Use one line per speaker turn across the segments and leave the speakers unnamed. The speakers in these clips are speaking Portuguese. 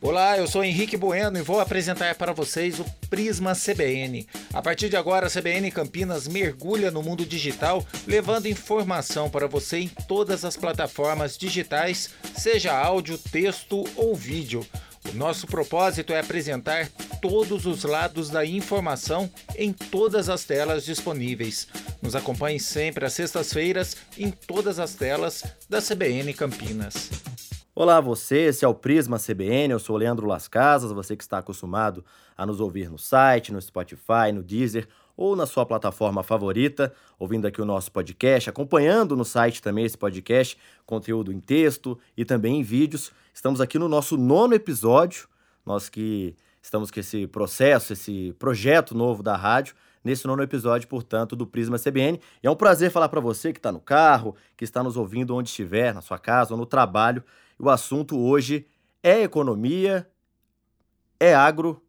Olá, eu sou Henrique Bueno e vou apresentar para vocês o Prisma CBN. A partir de agora, a CBN Campinas mergulha no mundo digital, levando informação para você em todas as plataformas digitais, seja áudio, texto ou vídeo. O nosso propósito é apresentar todos os lados da informação em todas as telas disponíveis. Nos acompanhe sempre às sextas-feiras em todas as telas da CBN Campinas.
Olá você, esse é o Prisma CBN, eu sou Leandro Las Casas, você que está acostumado a nos ouvir no site, no Spotify, no Deezer ou na sua plataforma favorita, ouvindo aqui o nosso podcast, acompanhando no site também esse podcast, conteúdo em texto e também em vídeos. Estamos aqui no nosso nono episódio, nós que estamos com esse processo, esse projeto novo da rádio, nesse nono episódio, portanto, do Prisma CBN. E é um prazer falar para você que está no carro, que está nos ouvindo onde estiver, na sua casa ou no trabalho, o assunto hoje é economia, é agro,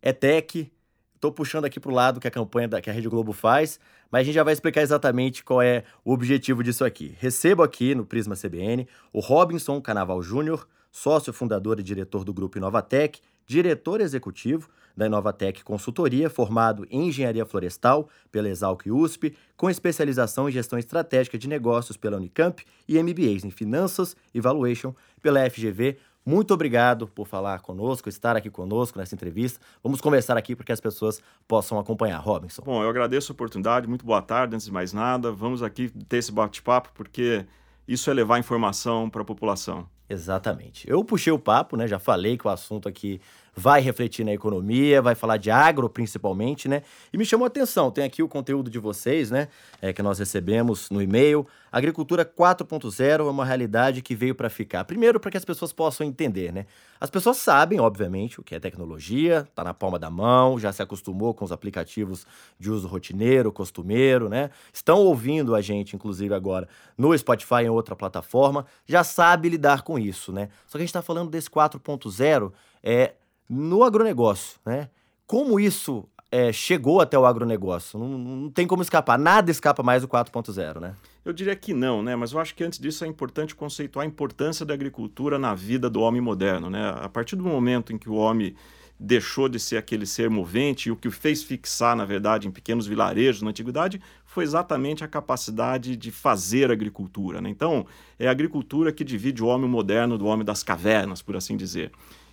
é tech. Estou puxando aqui para o lado que a campanha da, que a Rede Globo faz, mas a gente já vai explicar exatamente qual é o objetivo disso aqui. Recebo aqui no Prisma CBN o Robinson Canaval Júnior, sócio fundador e diretor do grupo Inovatec, diretor executivo da Inovatec Consultoria, formado em Engenharia Florestal pela Exalc USP, com especialização em Gestão Estratégica de Negócios pela Unicamp e MBAs em Finanças e Valuation pela FGV. Muito obrigado por falar conosco, estar aqui conosco nessa entrevista. Vamos conversar aqui para que as pessoas possam acompanhar. Robinson.
Bom, eu agradeço a oportunidade, muito boa tarde, antes de mais nada. Vamos aqui ter esse bate-papo, porque isso é levar informação para a população.
Exatamente. Eu puxei o papo, né? Já falei que o assunto aqui vai refletir na economia, vai falar de agro principalmente, né? E me chamou a atenção, tem aqui o conteúdo de vocês, né? É, que nós recebemos no e-mail. Agricultura 4.0 é uma realidade que veio para ficar. Primeiro, para que as pessoas possam entender, né? As pessoas sabem, obviamente, o que é tecnologia, tá na palma da mão, já se acostumou com os aplicativos de uso rotineiro, costumeiro, né? Estão ouvindo a gente, inclusive agora, no Spotify em outra plataforma, já sabe lidar com isso, né? Só que a gente está falando desse 4.0 é no agronegócio, né? Como isso é, chegou até o agronegócio? Não, não tem como escapar, nada escapa mais do 4.0, né?
Eu diria que não, né? Mas eu acho que antes disso é importante conceituar a importância da agricultura na vida do homem moderno, né? A partir do momento em que o homem deixou de ser aquele ser movente e o que o fez fixar, na verdade, em pequenos vilarejos na antiguidade foi exatamente a capacidade de fazer agricultura. Né? Então, é a agricultura que divide o homem moderno do homem das cavernas, por assim dizer.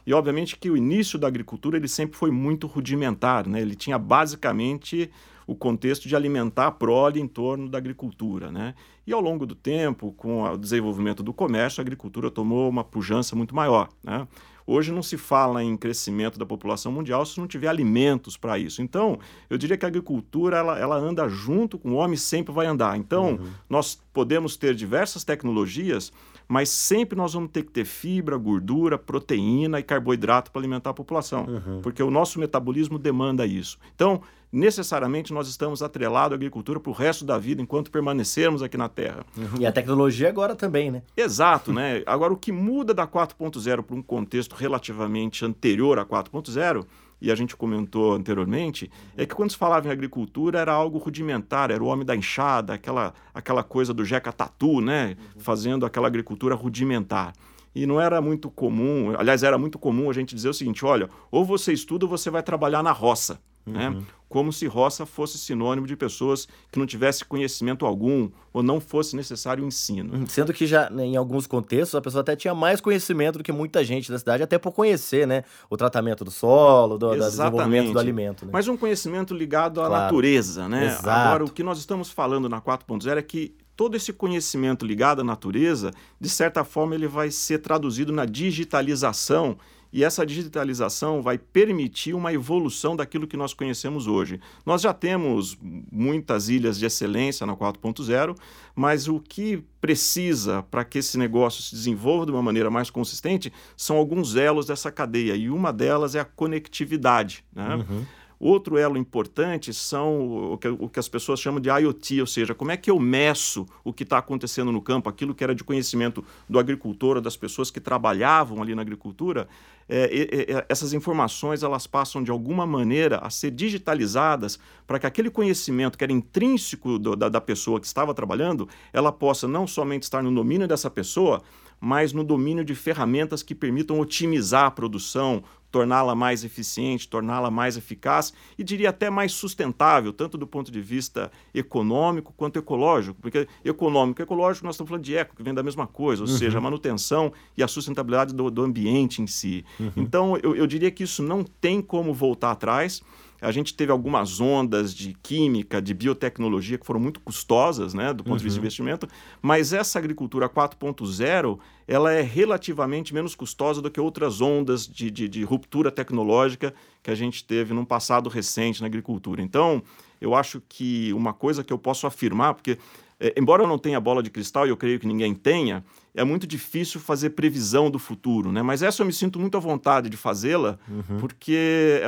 E obviamente que o início da agricultura ele sempre foi muito rudimentar, né? Ele tinha basicamente o contexto de alimentar a prole em torno da agricultura, né? E ao longo do tempo, com o desenvolvimento do comércio, a agricultura tomou uma pujança muito maior, né? Hoje não se fala em crescimento da população mundial se não tiver alimentos para isso. Então, eu diria que a agricultura ela, ela anda junto com o homem, sempre vai andar. Então, uhum. nós podemos ter diversas tecnologias mas sempre nós vamos ter que ter fibra, gordura, proteína e carboidrato para alimentar a população, uhum. porque o nosso metabolismo demanda isso. Então, necessariamente nós estamos atrelados à agricultura para o resto da vida enquanto permanecermos aqui na Terra.
Uhum. E a tecnologia agora também, né?
Exato, né? Agora, o que muda da 4.0 para um contexto relativamente anterior à 4.0 e a gente comentou anteriormente, é que quando se falava em agricultura era algo rudimentar, era o homem da enxada, aquela, aquela coisa do Jeca Tatu, né? Uhum. Fazendo aquela agricultura rudimentar. E não era muito comum, aliás, era muito comum a gente dizer o seguinte: olha, ou você estuda ou você vai trabalhar na roça. Né? Uhum. Né? Como se roça fosse sinônimo de pessoas que não tivessem conhecimento algum ou não fosse necessário o ensino.
Uhum. Sendo que já né, em alguns contextos a pessoa até tinha mais conhecimento do que muita gente da cidade, até por conhecer né, o tratamento do solo, do, do desenvolvimento do alimento. Né?
Mas um conhecimento ligado à claro. natureza. Né? Exato. Agora, o que nós estamos falando na 4.0 é que todo esse conhecimento ligado à natureza, de certa forma, ele vai ser traduzido na digitalização e essa digitalização vai permitir uma evolução daquilo que nós conhecemos hoje. Nós já temos muitas ilhas de excelência na 4.0, mas o que precisa para que esse negócio se desenvolva de uma maneira mais consistente são alguns elos dessa cadeia, e uma delas é a conectividade. Né? Uhum. Outro elo importante são o que, o que, as pessoas chamam de IoT, ou seja, como é que eu meço o que está acontecendo no campo, aquilo que era de conhecimento do agricultor ou das pessoas que trabalhavam ali na agricultura. É, é, essas informações elas passam de alguma maneira a ser digitalizadas para que aquele conhecimento que era intrínseco do, da, da pessoa que estava trabalhando, ela possa não somente estar no domínio dessa pessoa, mas no domínio de ferramentas que permitam otimizar a produção, torná-la mais eficiente, torná-la mais eficaz e diria até mais sustentável, tanto do ponto de vista econômico quanto ecológico. Porque econômico e ecológico nós estamos falando de eco, que vem da mesma coisa, ou uhum. seja, a manutenção e a sustentabilidade do, do ambiente em si. Uhum. Então, eu, eu diria que isso não tem como voltar atrás. A gente teve algumas ondas de química, de biotecnologia que foram muito custosas, né, do ponto uhum. de vista de uhum. investimento, mas essa agricultura 4.0 ela é relativamente menos custosa do que outras ondas de, de, de ruptura tecnológica que a gente teve num passado recente na agricultura. Então, eu acho que uma coisa que eu posso afirmar, porque é, embora eu não tenha bola de cristal e eu creio que ninguém tenha, é muito difícil fazer previsão do futuro, né? Mas essa eu me sinto muito à vontade de fazê-la, uhum. porque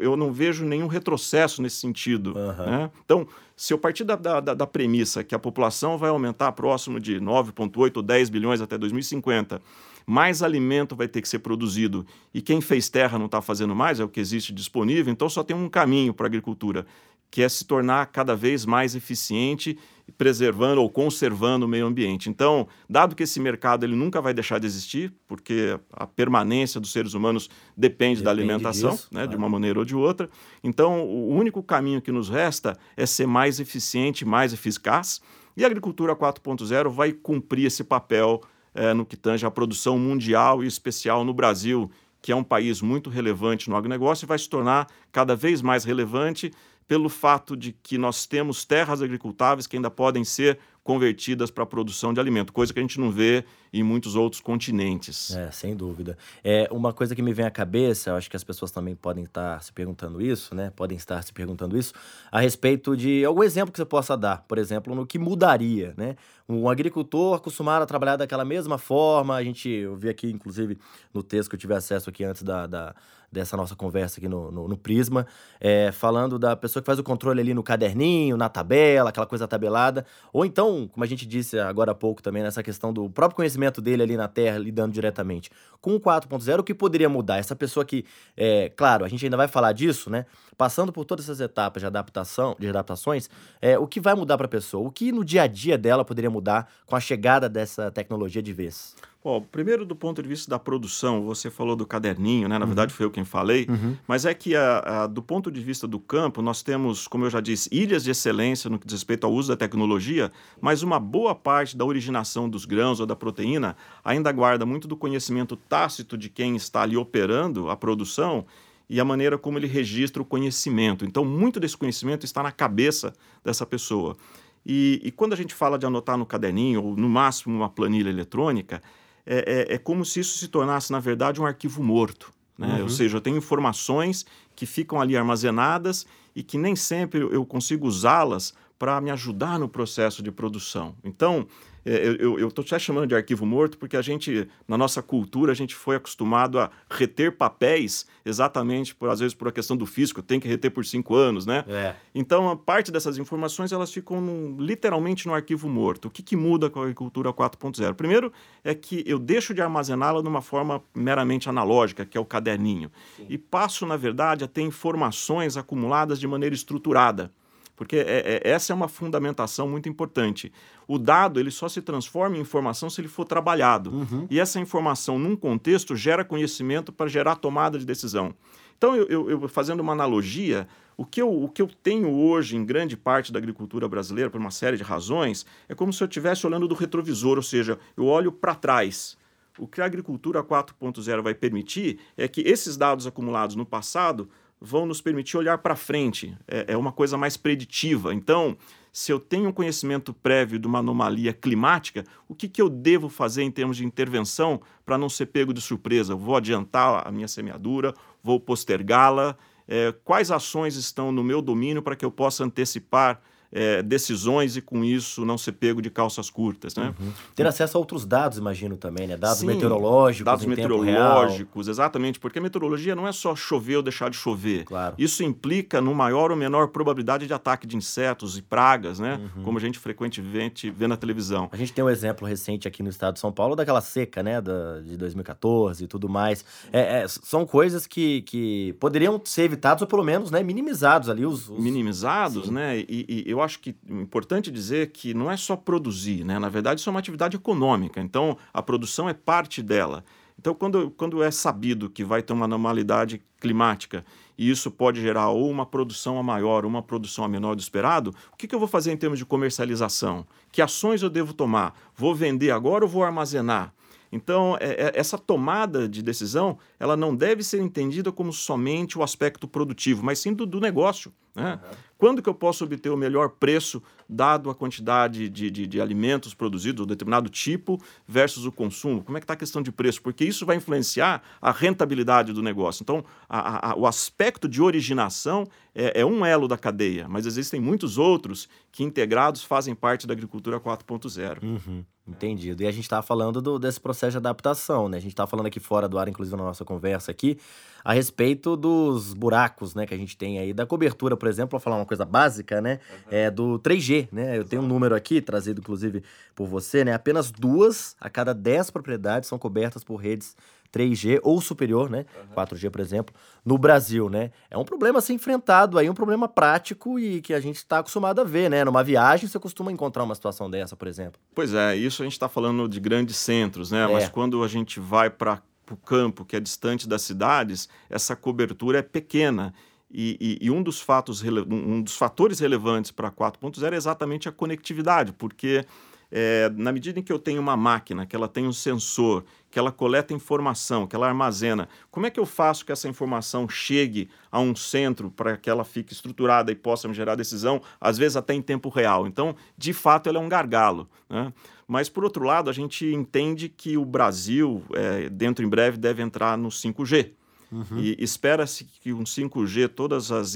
eu não vejo nenhum retrocesso nesse sentido. Uhum. Né? Então, se eu partir da, da, da, premissa que a população vai aumentar próximo de 9,8 ou 10 bilhões até 2050, mais alimento vai ter que ser produzido e quem fez terra não está fazendo mais, é o que existe disponível, então só tem um caminho para a agricultura, que é se tornar cada vez mais eficiente, preservando ou conservando o meio ambiente. Então, dado que esse mercado ele nunca vai deixar de existir, porque a permanência dos seres humanos depende, depende da alimentação, disso, né, claro. de uma maneira ou de outra, então o único caminho que nos resta é ser mais eficiente, mais eficaz, e a agricultura 4.0 vai cumprir esse papel é, no que tange à produção mundial e especial no Brasil, que é um país muito relevante no agronegócio e vai se tornar cada vez mais relevante pelo fato de que nós temos terras agricultáveis que ainda podem ser convertidas para a produção de alimento, coisa que a gente não vê em muitos outros continentes.
É, sem dúvida. É uma coisa que me vem à cabeça, acho que as pessoas também podem estar se perguntando isso, né? Podem estar se perguntando isso a respeito de algum exemplo que você possa dar, por exemplo, no que mudaria, né? Um agricultor acostumado a trabalhar daquela mesma forma, a gente, eu vi aqui, inclusive, no texto que eu tive acesso aqui antes da, da dessa nossa conversa aqui no, no, no Prisma, é, falando da pessoa que faz o controle ali no caderninho, na tabela, aquela coisa tabelada, ou então, como a gente disse agora há pouco também, nessa questão do próprio conhecimento dele ali na Terra, lidando diretamente. Com o 4.0, o que poderia mudar? Essa pessoa que, é, claro, a gente ainda vai falar disso, né? Passando por todas essas etapas de adaptação, de adaptações, é, o que vai mudar para a pessoa? O que no dia a dia dela poderia mudar com a chegada dessa tecnologia de vez?
Bom, primeiro do ponto de vista da produção, você falou do caderninho, né? Na uhum. verdade foi eu quem falei, uhum. mas é que a, a, do ponto de vista do campo, nós temos, como eu já disse, ilhas de excelência no que diz respeito ao uso da tecnologia, mas uma boa parte da originação dos grãos ou da proteína ainda guarda muito do conhecimento tácito de quem está ali operando a produção e a maneira como ele registra o conhecimento. Então, muito desse conhecimento está na cabeça dessa pessoa. E, e quando a gente fala de anotar no caderninho, ou no máximo uma planilha eletrônica, é, é, é, como se isso se tornasse, na verdade, um arquivo morto. Né? Uhum. Ou seja, eu tenho informações que ficam ali armazenadas e que nem sempre eu consigo usá-las para me ajudar no processo de produção. Então, é, eu estou até chamando de arquivo morto porque a gente, na nossa cultura, a gente foi acostumado a reter papéis exatamente, por, às vezes, por a questão do físico, tem que reter por cinco anos, né? É. Então, a parte dessas informações, elas ficam no, literalmente no arquivo morto. O que, que muda com a agricultura 4.0? Primeiro é que eu deixo de armazená-la de uma forma meramente analógica, que é o caderninho, Sim. e passo, na verdade, a ter informações acumuladas de maneira estruturada porque é, é, essa é uma fundamentação muito importante. O dado ele só se transforma em informação se ele for trabalhado. Uhum. E essa informação, num contexto, gera conhecimento para gerar tomada de decisão. Então, eu, eu, fazendo uma analogia, o que, eu, o que eu tenho hoje em grande parte da agricultura brasileira, por uma série de razões, é como se eu estivesse olhando do retrovisor, ou seja, eu olho para trás. O que a agricultura 4.0 vai permitir é que esses dados acumulados no passado vão nos permitir olhar para frente. É, é, uma coisa mais preditiva. Então, se eu tenho um conhecimento prévio de uma anomalia climática, o que, que eu devo fazer em termos de intervenção para não ser pego de surpresa? vou adiantar a minha semeadura? Vou postergá-la? É, quais ações estão no meu domínio para que eu possa antecipar é, decisões e com isso não ser pego de calças curtas. Né?
Uhum. Ter acesso a outros dados, imagino também, né? Dados Sim, meteorológicos.
Dados meteorológicos, exatamente, porque a meteorologia não é só chover ou deixar de chover.
Claro.
Isso implica no maior ou menor probabilidade de ataque de insetos e pragas, né? Uhum. Como a gente frequentemente vê na televisão.
A gente tem um exemplo recente aqui no estado de São Paulo daquela seca, né? Da, de 2014 e tudo mais. É, é, são coisas que, que poderiam ser evitadas ou pelo menos né, minimizados ali. Os, os...
Minimizados, Sim. né? E, e eu eu acho que é importante dizer que não é só produzir, né? Na verdade, isso é uma atividade econômica. Então, a produção é parte dela. Então, quando, quando é sabido que vai ter uma anormalidade climática e isso pode gerar ou uma produção a maior ou uma produção a menor do esperado, o que, que eu vou fazer em termos de comercialização? Que ações eu devo tomar? Vou vender agora ou vou armazenar? Então, é, é, essa tomada de decisão, ela não deve ser entendida como somente o aspecto produtivo, mas sim do, do negócio. Né? Uhum. Quando que eu posso obter o melhor preço, dado a quantidade de, de, de alimentos produzidos, um determinado tipo, versus o consumo? Como é que está a questão de preço? Porque isso vai influenciar a rentabilidade do negócio. Então, a, a, o aspecto de originação é, é, um elo da cadeia, mas existem muitos outros que integrados fazem parte da agricultura 4.0.
Uhum. Entendido. E a gente estava falando do, desse processo de adaptação, né? A gente estava falando aqui fora do ar, inclusive na nossa conversa aqui, a respeito dos buracos, né, que a gente tem aí da cobertura, por exemplo, para falar uma coisa básica, né, uhum. é do 3G, né? Eu tenho um número aqui trazido inclusive por você, né? Apenas duas a cada dez propriedades são cobertas por redes 3G ou superior, né? Uhum. 4G, por exemplo, no Brasil, né? É um problema a ser enfrentado aí, um problema prático e que a gente está acostumado a ver, né? Numa viagem você costuma encontrar uma situação dessa, por exemplo.
Pois é, isso a gente está falando de grandes centros, né? É. Mas quando a gente vai para o campo, que é distante das cidades, essa cobertura é pequena. E, e, e um, dos fatos, um dos fatores relevantes para 4.0 é exatamente a conectividade, porque é, na medida em que eu tenho uma máquina, que ela tem um sensor, que ela coleta informação, que ela armazena, como é que eu faço que essa informação chegue a um centro para que ela fique estruturada e possa me gerar decisão, às vezes até em tempo real? Então, de fato, ela é um gargalo. Né? Mas, por outro lado, a gente entende que o Brasil, é, dentro em breve, deve entrar no 5G. Uhum. E espera-se que um 5G, todas as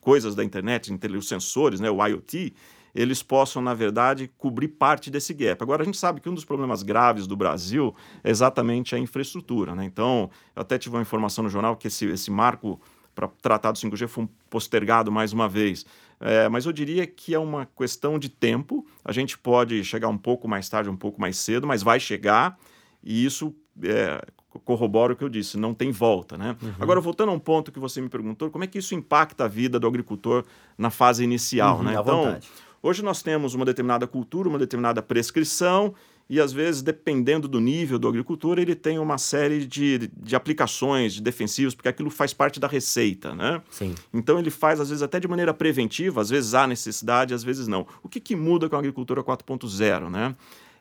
coisas da internet, os sensores, né, o IoT, eles possam, na verdade, cobrir parte desse gap. Agora, a gente sabe que um dos problemas graves do Brasil é exatamente a infraestrutura. Né? Então, eu até tive uma informação no jornal que esse, esse marco para tratar do 5G foi postergado mais uma vez. É, mas eu diria que é uma questão de tempo. A gente pode chegar um pouco mais tarde, um pouco mais cedo, mas vai chegar. E isso é, corrobora o que eu disse, não tem volta. Né? Uhum. Agora, voltando a um ponto que você me perguntou, como é que isso impacta a vida do agricultor na fase inicial?
Uhum,
né?
Então, vontade.
Hoje nós temos uma determinada cultura, uma determinada prescrição, e às vezes, dependendo do nível do agricultor, ele tem uma série de, de aplicações, de defensivos, porque aquilo faz parte da receita, né?
Sim.
Então ele faz, às vezes, até de maneira preventiva, às vezes há necessidade, às vezes não. O que, que muda com a agricultura 4.0, né?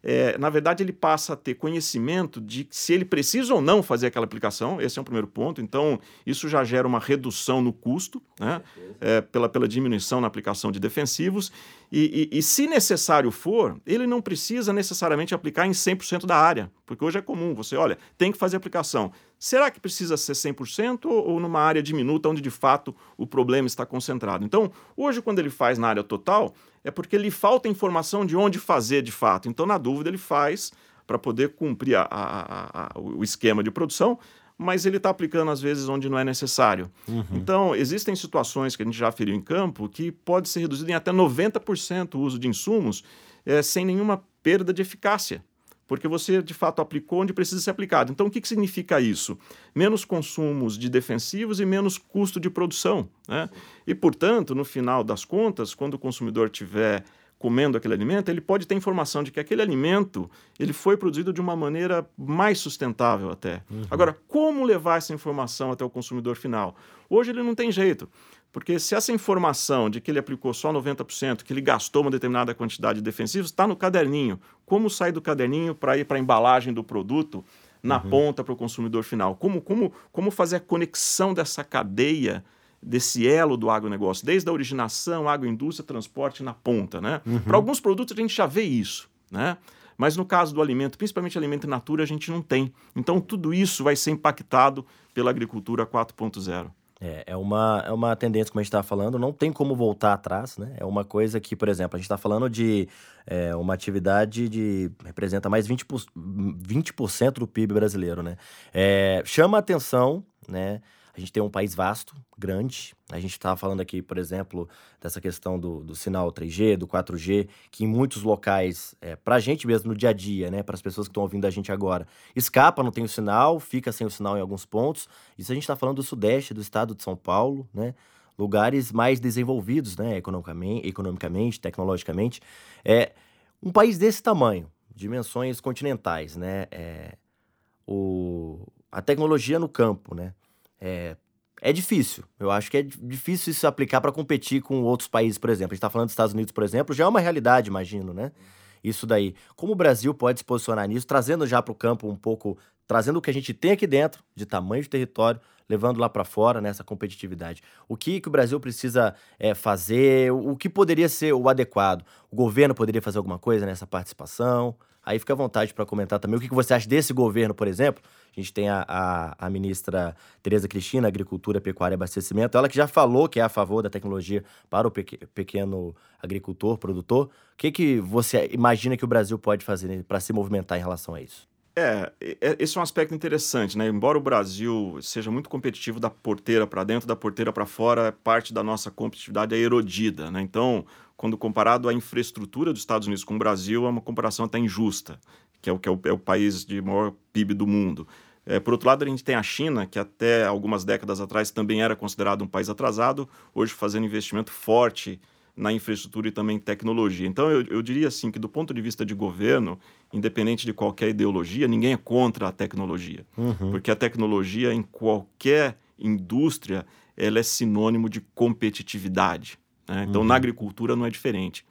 É, na verdade, ele passa a ter conhecimento de se ele precisa ou não fazer aquela aplicação. Esse é um primeiro ponto. Então, isso já gera uma redução no custo, né? É, pela, pela diminuição na aplicação de defensivos. E, e, e, se necessário for, ele não precisa necessariamente aplicar em 100% da área, porque hoje é comum você, olha, tem que fazer aplicação. Será que precisa ser 100% ou, ou numa área diminuta onde de fato o problema está concentrado? Então, hoje, quando ele faz na área total, é porque lhe falta informação de onde fazer de fato. Então, na dúvida, ele faz para poder cumprir a, a, a, o esquema de produção, mas ele está aplicando às vezes onde não é necessário. Uhum. Então, existem situações que a gente já aferiu em campo que pode ser reduzido em até 90% o uso de insumos é, sem nenhuma perda de eficácia porque você de fato aplicou onde precisa ser aplicado. Então, o que, que significa isso? Menos consumos de defensivos e menos custo de produção. Né? E, portanto, no final das contas, quando o consumidor tiver comendo aquele alimento, ele pode ter informação de que aquele alimento ele foi produzido de uma maneira mais sustentável até. Uhum. Agora, como levar essa informação até o consumidor final? Hoje ele não tem jeito. Porque se essa informação de que ele aplicou só 90%, que ele gastou uma determinada quantidade de defensivos, está no caderninho. Como sair do caderninho para ir para a embalagem do produto na uhum. ponta para o consumidor final? Como, como, como fazer a conexão dessa cadeia, desse elo do agronegócio, desde a originação, agroindústria, transporte na ponta, né? Uhum. Para alguns produtos a gente já vê isso, né? Mas no caso do alimento, principalmente alimento in natura, a gente não tem. Então tudo isso vai ser impactado pela agricultura 4.0.
É, é, uma, é uma tendência, como a gente estava falando, não tem como voltar atrás, né? É uma coisa que, por exemplo, a gente está falando de é, uma atividade de. representa mais 20%, 20 do PIB brasileiro, né? É, chama atenção, né? A gente tem um país vasto, grande. A gente estava falando aqui, por exemplo, dessa questão do, do sinal 3G, do 4G, que em muitos locais, é, para a gente mesmo no dia a dia, né, para as pessoas que estão ouvindo a gente agora, escapa, não tem o sinal, fica sem o sinal em alguns pontos. Isso a gente está falando do sudeste do estado de São Paulo, né? lugares mais desenvolvidos, né, economicamente, economicamente tecnologicamente. É, um país desse tamanho, dimensões continentais, né, é, o, a tecnologia no campo, né, é, é difícil. Eu acho que é difícil isso aplicar para competir com outros países, por exemplo. A gente está falando dos Estados Unidos, por exemplo, já é uma realidade, imagino, né? Isso daí. Como o Brasil pode se posicionar nisso, trazendo já para o campo um pouco, trazendo o que a gente tem aqui dentro, de tamanho de território, levando lá para fora nessa competitividade. O que, que o Brasil precisa é, fazer? O que poderia ser o adequado? O governo poderia fazer alguma coisa nessa participação? Aí fica à vontade para comentar também o que, você acha desse governo, por exemplo. A gente tem a, a, a ministra Tereza Cristina, Agricultura, Pecuária e Abastecimento, ela que já falou que é a favor da tecnologia para o pequeno agricultor, produtor. O que, que você imagina que o Brasil pode fazer para se movimentar em relação a isso?
É, é, esse é um aspecto interessante, né? Embora o Brasil seja muito competitivo da porteira para dentro, da porteira para fora, parte da nossa competitividade é erodida, né? Então, quando comparado à infraestrutura dos Estados Unidos com o Brasil, é uma comparação até injusta, que é o que é o, é o país de maior PIB do mundo. É, por outro lado, a gente tem a China, que até algumas décadas atrás também era considerado um país atrasado, hoje fazendo investimento forte na infraestrutura e também tecnologia. Então, eu, eu, diria assim que, do ponto de vista de governo, independente de qualquer ideologia, ninguém é contra a tecnologia. Uhum. Porque a tecnologia, em qualquer indústria, ela é sinônimo de competitividade. Né? Então, uhum. na agricultura não é diferente.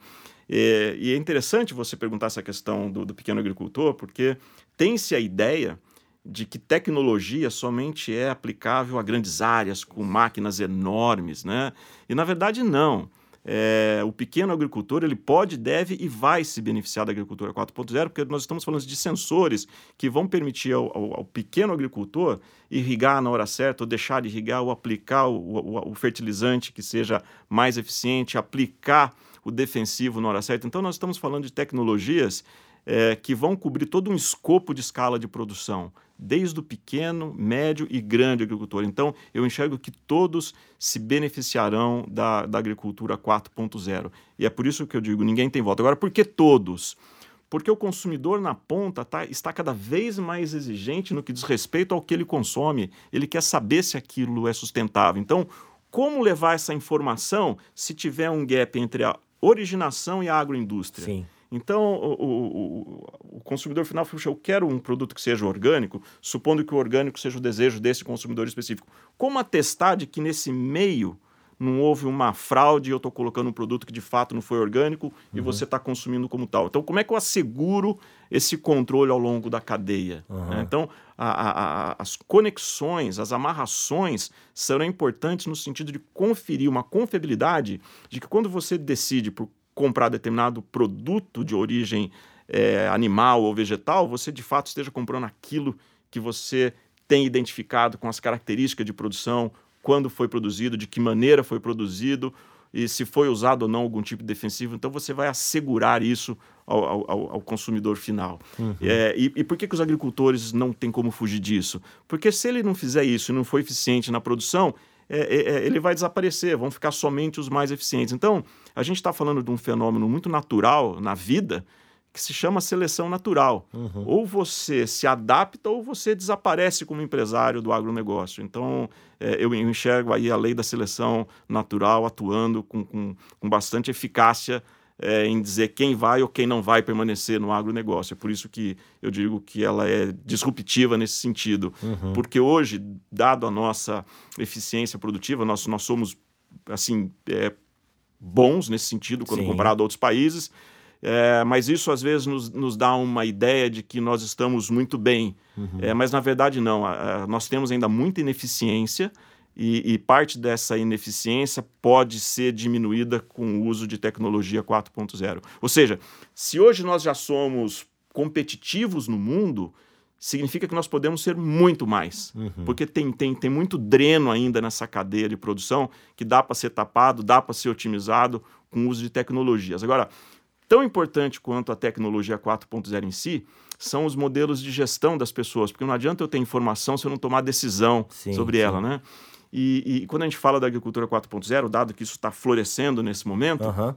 É, e é interessante você perguntar essa questão do, do pequeno agricultor, porque tem-se a ideia de que tecnologia somente é aplicável a grandes áreas com máquinas enormes, né? E na verdade não é, o pequeno agricultor ele pode, deve e vai se beneficiar da agricultura 4.0, porque nós estamos falando de sensores que vão permitir ao, ao, ao, pequeno agricultor irrigar na hora certa, ou deixar de irrigar, ou aplicar o, o, o fertilizante que seja mais eficiente, aplicar o defensivo na hora certa. Então, nós estamos falando de tecnologias é, que vão cobrir todo um escopo de escala de produção desde o pequeno, médio e grande agricultor. Então, eu enxergo que todos se beneficiarão da, da agricultura 4.0. E é por isso que eu digo: ninguém tem voto. Agora, por que todos? Porque o consumidor na ponta tá, está cada vez mais exigente no que diz respeito ao que ele consome. Ele quer saber se aquilo é sustentável. Então, como levar essa informação se tiver um gap entre a originação e a agroindústria?
Sim.
Então, o, o, o, consumidor final fala, eu quero um produto que seja orgânico, supondo que o orgânico seja o desejo desse consumidor específico. Como atestar de que nesse meio não houve uma fraude e eu estou colocando um produto que de fato não foi orgânico uhum. e você está consumindo como tal? Então, como é que eu asseguro esse controle ao longo da cadeia? Uhum. Né? Então, a, a, as conexões, as amarrações serão importantes no sentido de conferir uma confiabilidade de que quando você decide por comprar determinado produto de origem é, animal ou vegetal, você de fato esteja comprando aquilo que você tem identificado com as características de produção, quando foi produzido, de que maneira foi produzido e se foi usado ou não algum tipo de defensivo. Então você vai assegurar isso ao, ao, ao consumidor final. Uhum. É, e, e, por que, que os agricultores não têm como fugir disso? Porque se ele não fizer isso e não for eficiente na produção, é, é, é, ele vai desaparecer, vão ficar somente os mais eficientes. Então, a gente está falando de um fenômeno muito natural na vida que se chama seleção natural. Uhum. Ou você se adapta ou você desaparece como empresário do agronegócio. Então, é, eu enxergo aí a lei da seleção natural atuando com, com, com bastante eficácia é, em dizer quem vai ou quem não vai permanecer no agronegócio. É por isso que eu digo que ela é disruptiva nesse sentido. Uhum. Porque hoje, dado a nossa eficiência produtiva, nós, nós somos assim é, bons nesse sentido quando Sim. comparado a outros países. É, mas isso às vezes nos, nos, dá uma ideia de que nós estamos muito bem. Uhum. É, mas na verdade não. nós temos ainda muita ineficiência e, e, parte dessa ineficiência pode ser diminuída com o uso de tecnologia 4.0. Ou seja, se hoje nós já somos competitivos no mundo, significa que nós podemos ser muito mais. Uhum. Porque tem, tem, tem muito dreno ainda nessa cadeia de produção que dá para ser tapado, dá para ser otimizado com o uso de tecnologias. Agora, tão importante quanto a tecnologia 4.0 em si são os modelos de gestão das pessoas, porque não adianta eu ter informação se eu não tomar decisão sim, sobre sim. ela, né? E, e, quando a gente fala da agricultura 4.0, dado que isso está florescendo nesse momento, uhum.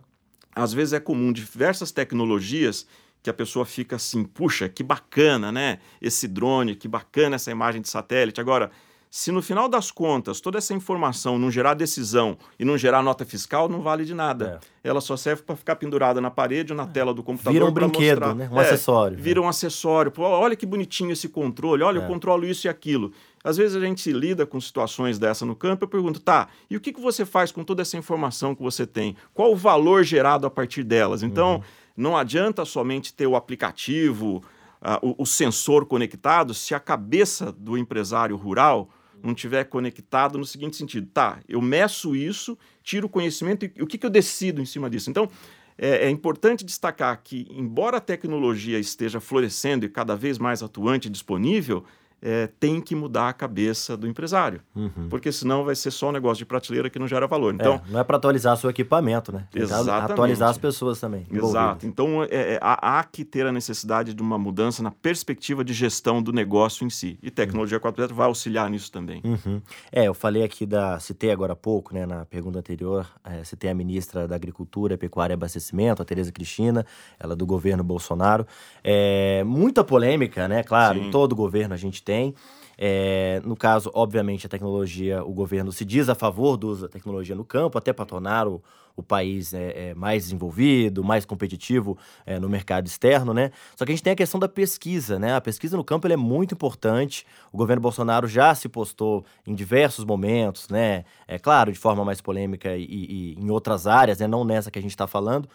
às vezes é comum diversas tecnologias que a pessoa fica assim, puxa, que bacana, né? Esse drone, que bacana essa imagem de satélite. Agora, Se no final das contas toda essa informação não gerar decisão e não gerar nota fiscal, não vale de nada. É. Ela só serve para ficar pendurada na parede ou na tela do computador.
Vira um brinquedo, mostrar. né? um é, acessório.
Vira um acessório. Pô, olha que bonitinho esse controle, olha, é. eu controlo isso e aquilo. Às vezes a gente lida com situações dessa no campo e eu pergunto, tá, e o que, que você faz com toda essa informação que você tem? Qual o valor gerado a partir delas? Então, uhum. não adianta somente ter o aplicativo, uh, o, o sensor conectado, se a cabeça do empresário rural não tiver conectado no seguinte sentido, tá, eu meço isso, tiro o conhecimento e o que, que eu decido em cima disso? Então, é, é, importante destacar que, embora a tecnologia esteja florescendo e cada vez mais atuante e disponível, é, tem que mudar a cabeça do empresário. Uhum. Porque senão vai ser só um negócio de prateleira que não gera valor. Então,
é, não é para atualizar seu equipamento, né? Tem exatamente. atualizar as pessoas também.
Exato. Então é, é, há, há, que ter a necessidade de uma mudança na perspectiva de gestão do negócio em si. E tecnologia 4.0 vai auxiliar nisso também.
Uhum. É, eu falei aqui da. Citei agora há pouco, né, na pergunta anterior, é, citei a ministra da Agricultura, Pecuária e Abastecimento, a Tereza Cristina, ela do governo Bolsonaro. É, muita polêmica, né? Claro, Sim. em todo governo a gente tem. É, no caso, obviamente, a tecnologia, o governo se diz a favor do uso da tecnologia no campo, até para tornar o, o país é, é, mais desenvolvido, mais competitivo é, no mercado externo, né? Só que a gente tem a questão da pesquisa, né? A pesquisa no campo é muito importante. O governo Bolsonaro já se postou em diversos momentos, né? É claro, de forma mais polêmica e, e em outras áreas, né? Não nessa que a gente está falando.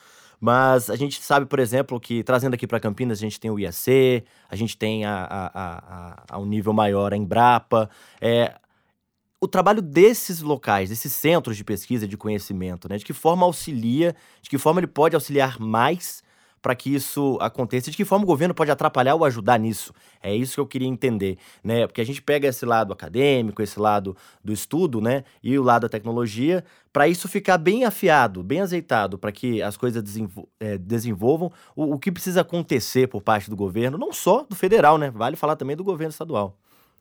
Mas a gente sabe, por exemplo, que trazendo aqui para Campinas, a gente tem o IAC, a gente tem a, a, a, a um nível maior a Embrapa. É, o trabalho desses locais, desses centros de pesquisa de conhecimento, né? De que forma auxilia, de que forma ele pode auxiliar mais para que isso aconteça? De que forma o governo pode atrapalhar ou ajudar nisso? É isso que eu queria entender, né? Porque a gente pega esse lado acadêmico, esse lado do estudo, né? E o lado da tecnologia, para isso ficar bem afiado, bem azeitado, para que as coisas desenvol é, desenvolvam o, o que precisa acontecer por parte do governo, não só do federal, né? Vale falar também do governo estadual.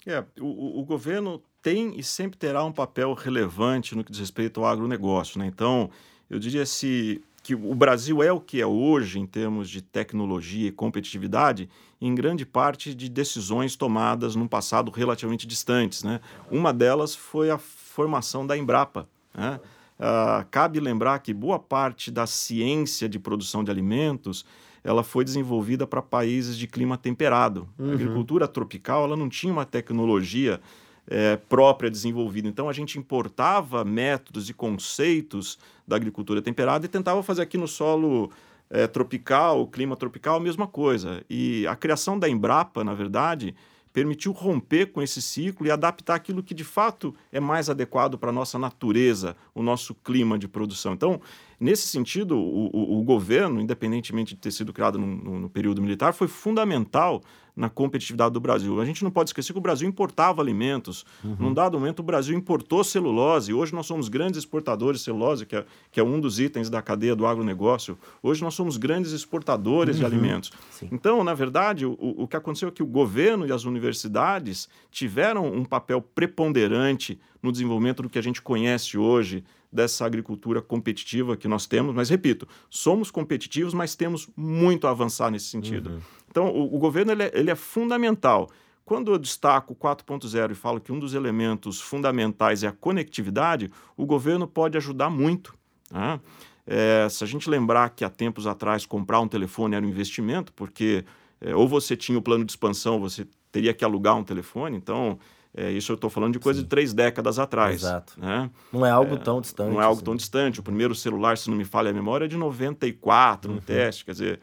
É, o, o governo tem e sempre terá um papel relevante no que diz respeito ao agronegócio, né? Então, eu diria se que o Brasil é o que é hoje em termos de tecnologia e competitividade, em grande parte de decisões tomadas num passado relativamente distantes. Né? Uma delas foi a formação da Embrapa. Né? Uh, cabe lembrar que boa parte da ciência de produção de alimentos ela foi desenvolvida para países de clima temperado. Uhum. A agricultura tropical ela não tinha uma tecnologia é, própria desenvolvida. Então a gente importava métodos e conceitos da agricultura temperada e tentava fazer aqui no solo é, tropical, clima tropical, a mesma coisa. E a criação da Embrapa, na verdade, permitiu romper com esse ciclo e adaptar aquilo que de fato é mais adequado para a nossa natureza, o nosso clima de produção. Então, nesse sentido, o, o, o governo, independentemente de ter sido criado no, no, no período militar, foi fundamental na competitividade do Brasil. A gente não pode esquecer que o Brasil importava alimentos. Uhum. Num dado momento, o Brasil importou celulose. Hoje nós somos grandes exportadores de celulose, que é, que é um dos itens da cadeia do agronegócio. Hoje nós somos grandes exportadores uhum. de alimentos. Sim. Então, na verdade, o, o que aconteceu é que o governo e as universidades tiveram um papel preponderante no desenvolvimento do que a gente conhece hoje dessa agricultura competitiva que nós temos. Mas, repito, somos competitivos, mas temos muito a avançar nesse sentido. Uhum. Então, o, o governo ele é, ele é, fundamental. Quando eu destaco 4.0 e falo que um dos elementos fundamentais é a conectividade, o governo pode ajudar muito. Né? É, se a gente lembrar que há tempos atrás comprar um telefone era um investimento, porque é, ou você tinha o plano de expansão, você teria que alugar um telefone, então é, isso eu estou falando de coisa Sim. de três décadas atrás.
Exato.
Né?
Não é algo é, tão distante.
Não é algo assim. tão distante. O primeiro celular, se não me falha a memória, é de 94 uhum. no teste. Quer dizer,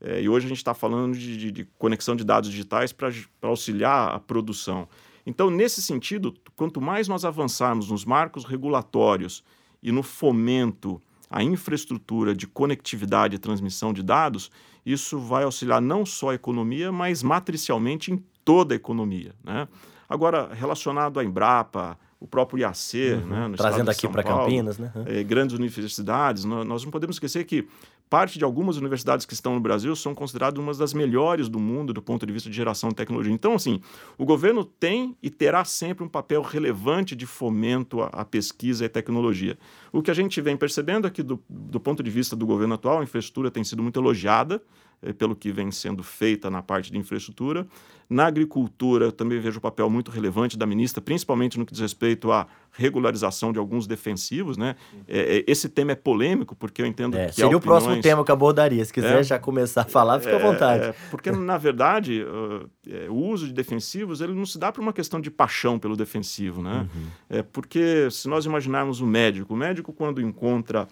é, e hoje a gente está falando de, de, de, conexão de dados digitais para auxiliar a produção. Então, nesse sentido, quanto mais nós avançarmos nos marcos regulatórios e no fomento à infraestrutura de conectividade e transmissão de dados, isso vai auxiliar não só a economia, mas matricialmente em toda a economia. Né? Agora, relacionado à Embrapa, o próprio IAC, uhum. né,
trazendo aqui para Campinas, né?
É, grandes universidades, nós, não podemos esquecer que parte de algumas universidades que estão no Brasil são consideradas umas das melhores do mundo do ponto de vista de geração de tecnologia. Então, assim, o governo tem e terá sempre um papel relevante de fomento à, pesquisa e tecnologia. O que a gente vem percebendo é que, do, do ponto de vista do governo atual, a infraestrutura tem sido muito elogiada, eh, pelo que vem sendo feita na parte de infraestrutura. Na agricultura, eu também vejo o papel muito relevante da ministra, principalmente no que diz respeito à regularização de alguns defensivos. Né? É, esse tema é polêmico, porque eu entendo
é,
que.
Seria
opiniões...
o próximo tema que abordaria. Se quiser é, já começar a falar, fica à vontade.
É, porque, na verdade, uh, o uso de defensivos ele não se dá por uma questão de paixão pelo defensivo. Né? Uhum. É porque, se nós imaginarmos o médico, o médico, quando encontra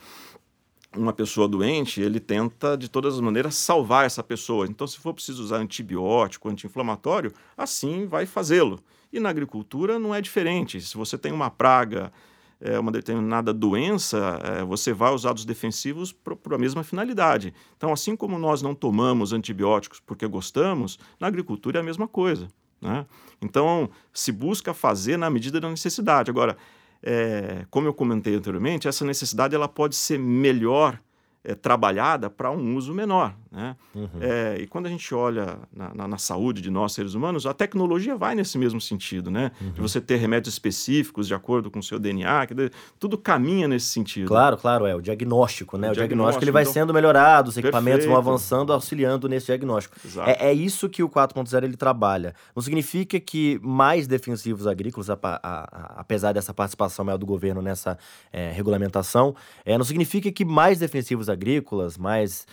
uma pessoa doente, ele tenta de todas as maneiras salvar essa pessoa. Então, se for preciso usar antibiótico, anti-inflamatório, assim vai fazê-lo. E na agricultura não é diferente. Se você tem uma praga, é, uma determinada doença, é, você vai usar os defensivos para a mesma finalidade. Então, assim como nós não tomamos antibióticos porque gostamos, na agricultura é a mesma coisa. Né? Então, se busca fazer na medida da necessidade. Agora, é, como eu comentei anteriormente, essa necessidade ela pode ser melhor é, trabalhada para um uso menor. Né? Uhum. É, e quando a gente olha na, na, na, saúde de nós, seres humanos, a tecnologia vai nesse mesmo sentido, né? Uhum. De você ter remédios específicos de acordo com o seu DNA, que, tudo caminha nesse sentido.
Claro, claro, é o diagnóstico, né? O, o diagnóstico, diagnóstico ele vai então... sendo melhorado, os equipamentos Perfeito. vão avançando, auxiliando nesse diagnóstico. É, é, isso que o 4.0 ele trabalha. Não significa que mais defensivos agrícolas, a, a, a, apesar dessa participação maior do governo nessa é, regulamentação, é, não significa que mais defensivos agrícolas, mais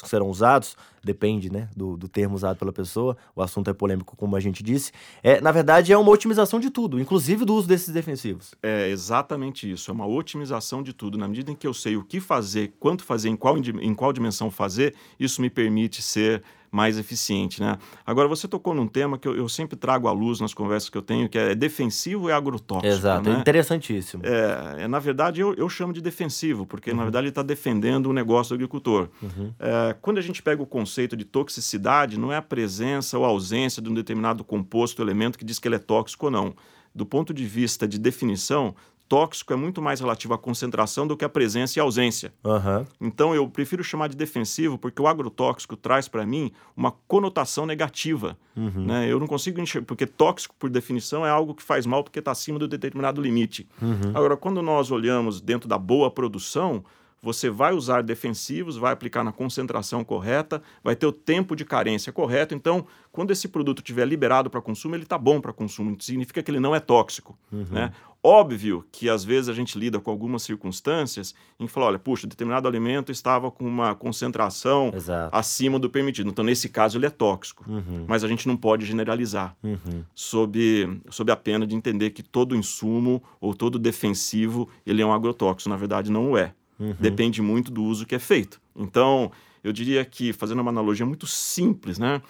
é, agrotóxicos serão usados, depende né, do, do termo usado pela pessoa, o assunto é polêmico, como a gente disse. É, na verdade, é uma otimização de tudo, inclusive do uso desses defensivos.
É exatamente isso, é uma otimização de tudo. Na medida em que eu sei o que fazer, quanto fazer, em qual, em qual dimensão fazer, isso me permite ser mais eficiente. Né? Agora, você tocou num tema que eu, eu, sempre trago à luz nas conversas que eu tenho, que é defensivo e agrotóxico.
Exato,
né?
é interessantíssimo.
É, é, na verdade, eu, eu chamo de defensivo, porque, uhum. na verdade, ele está defendendo o negócio do agricultor. Uhum. É, quando a gente pega o conceito de toxicidade, não é a presença ou a ausência de um determinado composto, elemento que diz que ele é tóxico ou não. Do ponto de vista de definição, tóxico é muito mais relativo à concentração do que à presença e ausência. Uhum. Então eu prefiro chamar de defensivo porque o agrotóxico traz para mim uma conotação negativa. Uhum. Né? Eu não consigo enxergar, porque tóxico, por definição, é algo que faz mal porque está acima do determinado limite. Uhum. Agora, quando nós olhamos dentro da boa produção, você vai usar defensivos, vai aplicar na concentração correta, vai ter o tempo de carência correto. Então, quando esse produto estiver liberado para consumo, ele está bom para consumo. Significa que ele não é tóxico. Uhum. Né? Óbvio que às vezes a gente lida com algumas circunstâncias em que fala, olha, puxa, determinado alimento estava com uma concentração Exato. acima do permitido. Então, nesse caso, ele é tóxico. Uhum. Mas a gente não pode generalizar uhum. sob, sob a pena de entender que todo insumo ou todo defensivo ele é um agrotóxico. Na verdade, não o é. Uhum. Depende muito do uso que é feito. Então, eu diria que, fazendo uma analogia muito simples, né?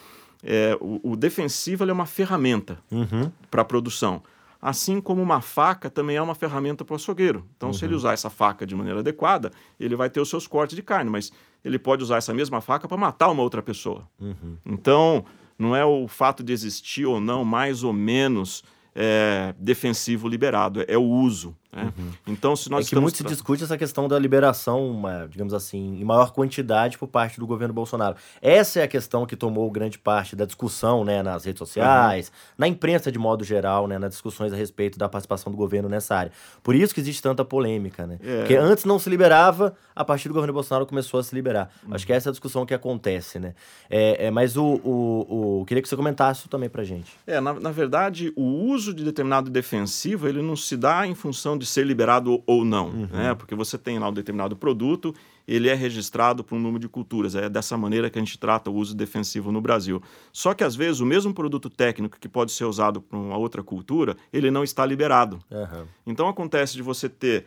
É, o, o, defensivo é uma ferramenta uhum. para a produção. Assim como uma faca também é uma ferramenta para o açougueiro. Então, uhum. se ele uhum. usar essa faca de maneira adequada, ele vai ter os seus cortes de carne, mas ele pode usar essa mesma faca para matar uma outra pessoa. Uhum. Então, não é o fato de existir ou não, mais ou menos, é, defensivo liberado, é o uso. Né? Uhum. Então, se nós
é que muito se discute essa questão da liberação, uma, digamos assim, em maior quantidade por parte do governo Bolsonaro. Essa é a questão que tomou grande parte da discussão né, nas redes sociais, uhum. na imprensa de modo geral, né, nas discussões a respeito da participação do governo nessa área. Por isso que existe tanta polêmica, né? É. Porque antes não se liberava, a partir do governo Bolsonaro começou a se liberar. Uhum. Acho que essa é a discussão que acontece, né? É, é mas o, o, o, queria que você comentasse isso também pra gente.
É, na, na verdade, o uso de determinado defensivo, ele não se dá em função de ser liberado ou não, uhum. né? Porque você tem lá um determinado produto, ele é registrado por um número de culturas. É dessa maneira que a gente trata o uso defensivo no Brasil. Só que às vezes o mesmo produto técnico que pode ser usado para uma outra cultura, ele não está liberado. Uhum. Então acontece de você ter,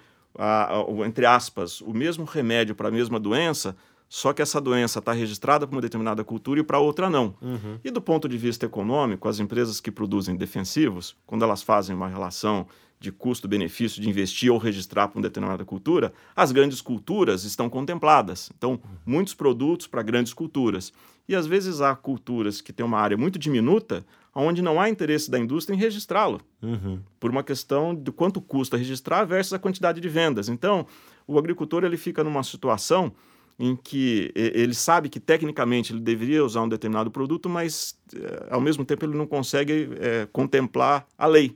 entre aspas, o mesmo remédio para a mesma doença, só que essa doença está registrada para uma determinada cultura e para outra não. Uhum. E do ponto de vista econômico, as empresas que produzem defensivos, quando elas fazem uma relação de custo-benefício de investir ou registrar para uma determinada cultura, as grandes culturas estão contempladas. Então, muitos produtos para grandes culturas. E às vezes há culturas que têm uma área muito diminuta, onde não há interesse da indústria em registrá-lo, uhum. por uma questão de quanto custa registrar versus a quantidade de vendas. Então, o agricultor ele fica numa situação em que ele sabe que tecnicamente ele deveria usar um determinado produto, mas eh, ao mesmo tempo ele não consegue é, contemplar a lei.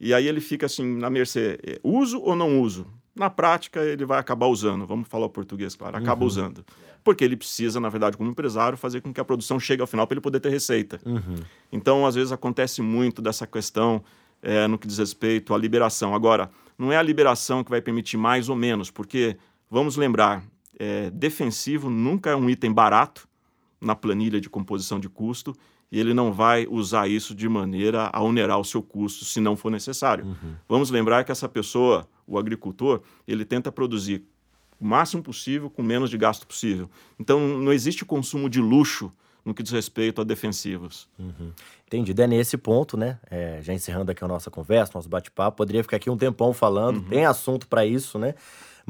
E aí ele fica assim na mercê, eh, uso ou não uso? Na prática ele vai acabar usando, vamos falar o português, claro, acaba uhum. usando. Porque ele precisa, na verdade, como empresário, fazer com que a produção chegue ao final para ele poder ter receita. Uhum. Então, às vezes acontece muito dessa questão é, no que diz respeito à liberação. Agora, não é a liberação que vai permitir mais ou menos, porque, vamos lembrar, é, defensivo nunca é um item barato na planilha de composição de custo e ele não vai usar isso de maneira a onerar o seu custo se não for necessário. Uhum. Vamos lembrar que essa pessoa, o agricultor, ele tenta produzir o máximo possível com menos de gasto possível. Então não existe consumo de luxo no que diz respeito a defensivos.
Uhum. Entendido. É nesse ponto, né? É, já encerrando aqui a nossa conversa, nosso bate-papo, poderia ficar aqui um tempão falando, uhum. tem assunto para isso, né?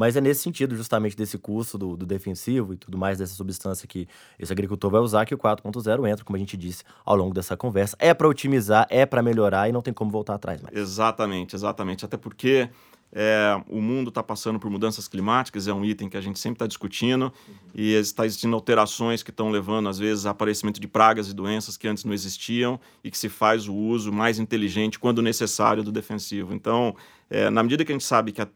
Mas é nesse sentido, justamente, desse custo do, do, defensivo e tudo mais, dessa substância que esse agricultor vai usar, que o 4.0 entra, como a gente disse ao longo dessa conversa. É para otimizar, é para melhorar e não tem como voltar atrás mais.
Exatamente, exatamente. Até porque é, o mundo está passando por mudanças climáticas, é um item que a gente sempre está discutindo, uhum. e está existindo alterações que estão levando, às vezes, a aparecimento de pragas e doenças que antes não existiam e que se faz o uso mais inteligente, quando necessário, do defensivo. Então, é, na medida que a gente sabe que a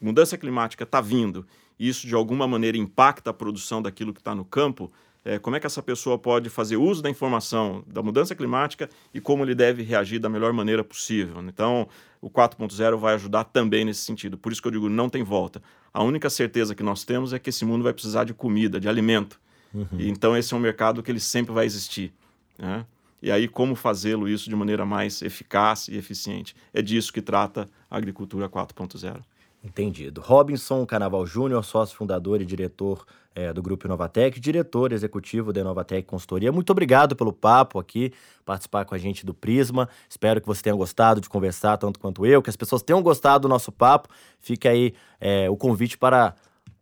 mudança climática está vindo e isso, de alguma maneira, impacta a produção daquilo que está no campo, é, como é que essa pessoa pode fazer uso da informação da mudança climática e como ele deve reagir da melhor maneira possível. Então, o 4.0 vai ajudar também nesse sentido. Por isso que eu digo, não tem volta. A única certeza que nós temos é que esse mundo vai precisar de comida, de alimento. Uhum. E, então, esse é um mercado que ele sempre vai existir. Né? E aí, como fazê-lo isso de maneira mais eficaz e eficiente? É disso que trata a agricultura 4.0.
Entendido. Robinson Carnaval Júnior, sócio fundador e diretor é, do Grupo Inovatec, diretor executivo da Inovatec Consultoria. Muito obrigado pelo papo aqui, participar com a gente do Prisma. Espero que você tenha gostado de conversar, tanto quanto eu, que as pessoas tenham gostado do nosso papo. Fica aí é, o convite para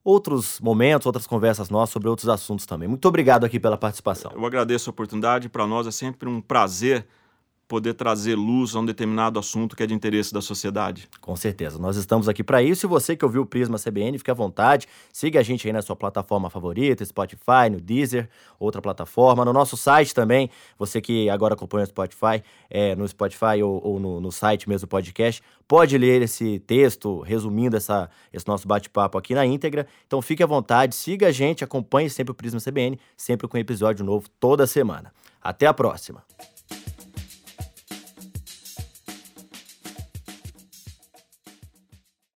outros momentos, outras conversas nossas sobre outros assuntos também. Muito obrigado aqui pela participação.
Eu agradeço a oportunidade. Para nós é sempre um prazer poder trazer luz a um determinado assunto que é de interesse da sociedade.
Com certeza. Nós estamos aqui para isso. E você que ouviu o Prisma CBN, fique à vontade. Siga a gente aí na sua plataforma favorita, Spotify, no Deezer, outra plataforma. No nosso site também, você que agora acompanha o Spotify, é, no Spotify ou, ou no, no, site mesmo do podcast, pode ler esse texto resumindo essa, esse nosso bate-papo aqui na íntegra. Então fique à vontade, siga a gente, acompanhe sempre o Prisma CBN, sempre com episódio novo toda semana. Até a próxima!